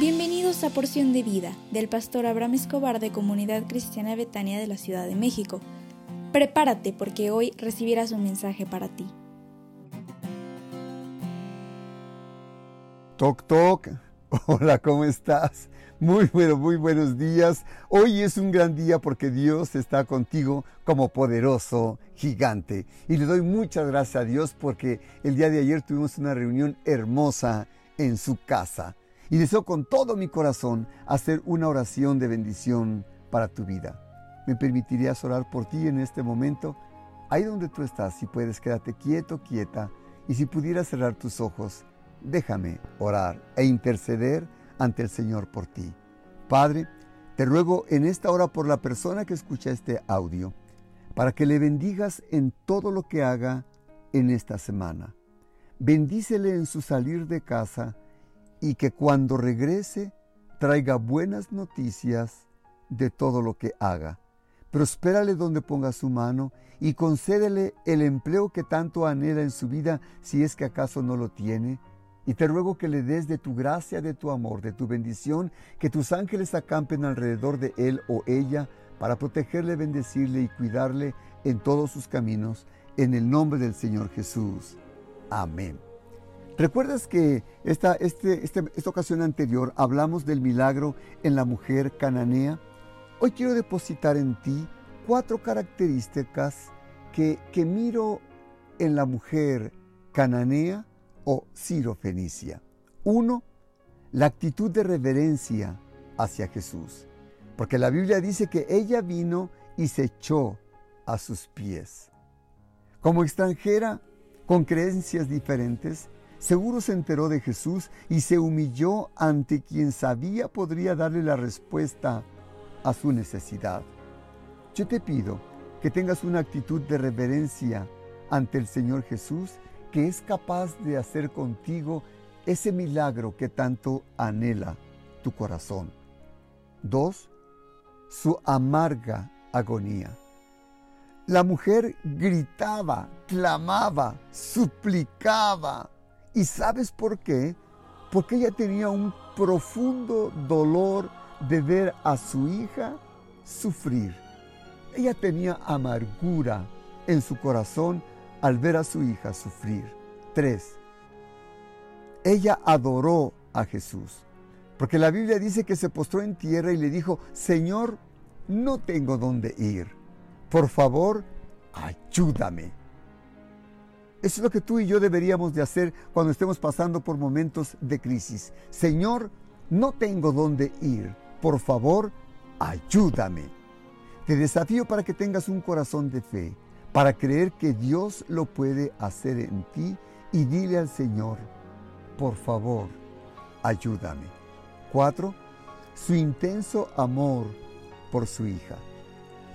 Bienvenidos a Porción de Vida del pastor Abraham Escobar de Comunidad Cristiana Betania de la Ciudad de México. Prepárate porque hoy recibirás un mensaje para ti. Toc toc. Hola, ¿cómo estás? Muy bueno, muy buenos días. Hoy es un gran día porque Dios está contigo como poderoso gigante. Y le doy muchas gracias a Dios porque el día de ayer tuvimos una reunión hermosa en su casa y deseo con todo mi corazón hacer una oración de bendición para tu vida. ¿Me permitirías orar por ti en este momento? Ahí donde tú estás, si puedes, quédate quieto, quieta. Y si pudieras cerrar tus ojos, déjame orar e interceder ante el Señor por ti. Padre, te ruego en esta hora por la persona que escucha este audio, para que le bendigas en todo lo que haga en esta semana. Bendícele en su salir de casa y que cuando regrese traiga buenas noticias de todo lo que haga. Prospérale donde ponga su mano y concédele el empleo que tanto anhela en su vida si es que acaso no lo tiene. Y te ruego que le des de tu gracia, de tu amor, de tu bendición, que tus ángeles acampen alrededor de él o ella para protegerle, bendecirle y cuidarle en todos sus caminos, en el nombre del Señor Jesús. Amén. ¿Recuerdas que esta, este, este, esta ocasión anterior hablamos del milagro en la mujer cananea? Hoy quiero depositar en ti cuatro características que, que miro en la mujer cananea o sirofenicia. Uno, la actitud de reverencia hacia Jesús. Porque la Biblia dice que ella vino y se echó a sus pies. Como extranjera, con creencias diferentes, Seguro se enteró de Jesús y se humilló ante quien sabía podría darle la respuesta a su necesidad. Yo te pido que tengas una actitud de reverencia ante el Señor Jesús que es capaz de hacer contigo ese milagro que tanto anhela tu corazón. Dos, su amarga agonía. La mujer gritaba, clamaba, suplicaba, ¿Y sabes por qué? Porque ella tenía un profundo dolor de ver a su hija sufrir. Ella tenía amargura en su corazón al ver a su hija sufrir. Tres, ella adoró a Jesús. Porque la Biblia dice que se postró en tierra y le dijo, Señor, no tengo dónde ir. Por favor, ayúdame. Eso es lo que tú y yo deberíamos de hacer cuando estemos pasando por momentos de crisis. Señor, no tengo dónde ir. Por favor, ayúdame. Te desafío para que tengas un corazón de fe, para creer que Dios lo puede hacer en ti y dile al Señor, por favor, ayúdame. Cuatro, su intenso amor por su hija.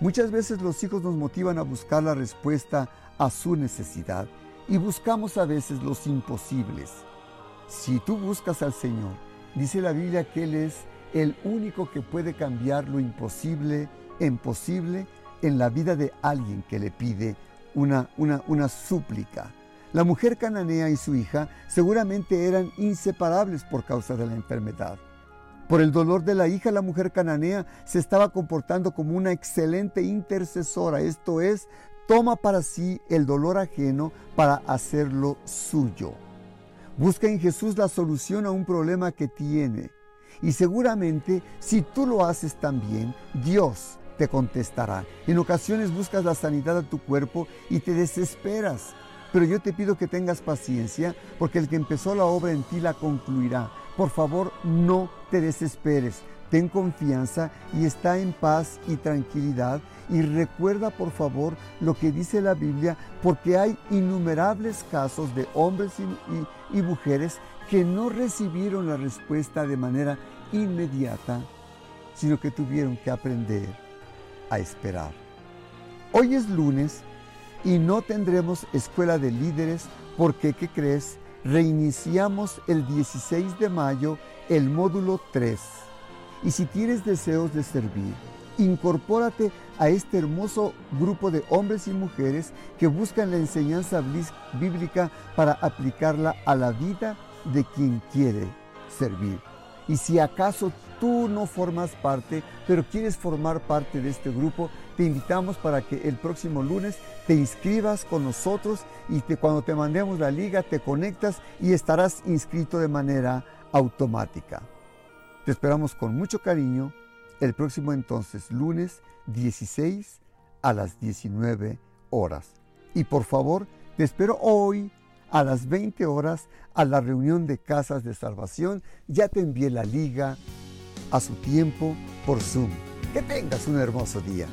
Muchas veces los hijos nos motivan a buscar la respuesta a su necesidad y buscamos a veces los imposibles. Si tú buscas al Señor, dice la Biblia que Él es el único que puede cambiar lo imposible en posible en la vida de alguien que le pide una, una, una súplica. La mujer cananea y su hija seguramente eran inseparables por causa de la enfermedad. Por el dolor de la hija, la mujer cananea se estaba comportando como una excelente intercesora, esto es, toma para sí el dolor ajeno para hacerlo suyo. Busca en Jesús la solución a un problema que tiene. Y seguramente si tú lo haces también, Dios te contestará. En ocasiones buscas la sanidad a tu cuerpo y te desesperas. Pero yo te pido que tengas paciencia porque el que empezó la obra en ti la concluirá. Por favor, no te desesperes. Ten confianza y está en paz y tranquilidad y recuerda por favor lo que dice la Biblia, porque hay innumerables casos de hombres y, mujeres que no recibieron la respuesta de manera inmediata, sino que tuvieron que aprender a esperar. Hoy es lunes y no tendremos escuela de líderes porque, ¿qué crees? Reiniciamos el 16 de mayo el módulo 3. Y si tienes deseos de servir, incorpórate a este hermoso grupo de hombres y mujeres que buscan la enseñanza bíblica para aplicarla a la vida de quien quiere servir. Y si acaso tú no formas parte, pero quieres formar parte de este grupo, te invitamos para que el próximo lunes te inscribas con nosotros y cuando te mandemos la liga te conectas y estarás inscrito de manera automática. Te esperamos con mucho cariño el próximo entonces, lunes 16 a las 19 horas. Y por favor, te espero hoy a las 20 horas a la reunión de casas de salvación. Ya te envié la liga a su tiempo por Zoom. Que tengas un hermoso día.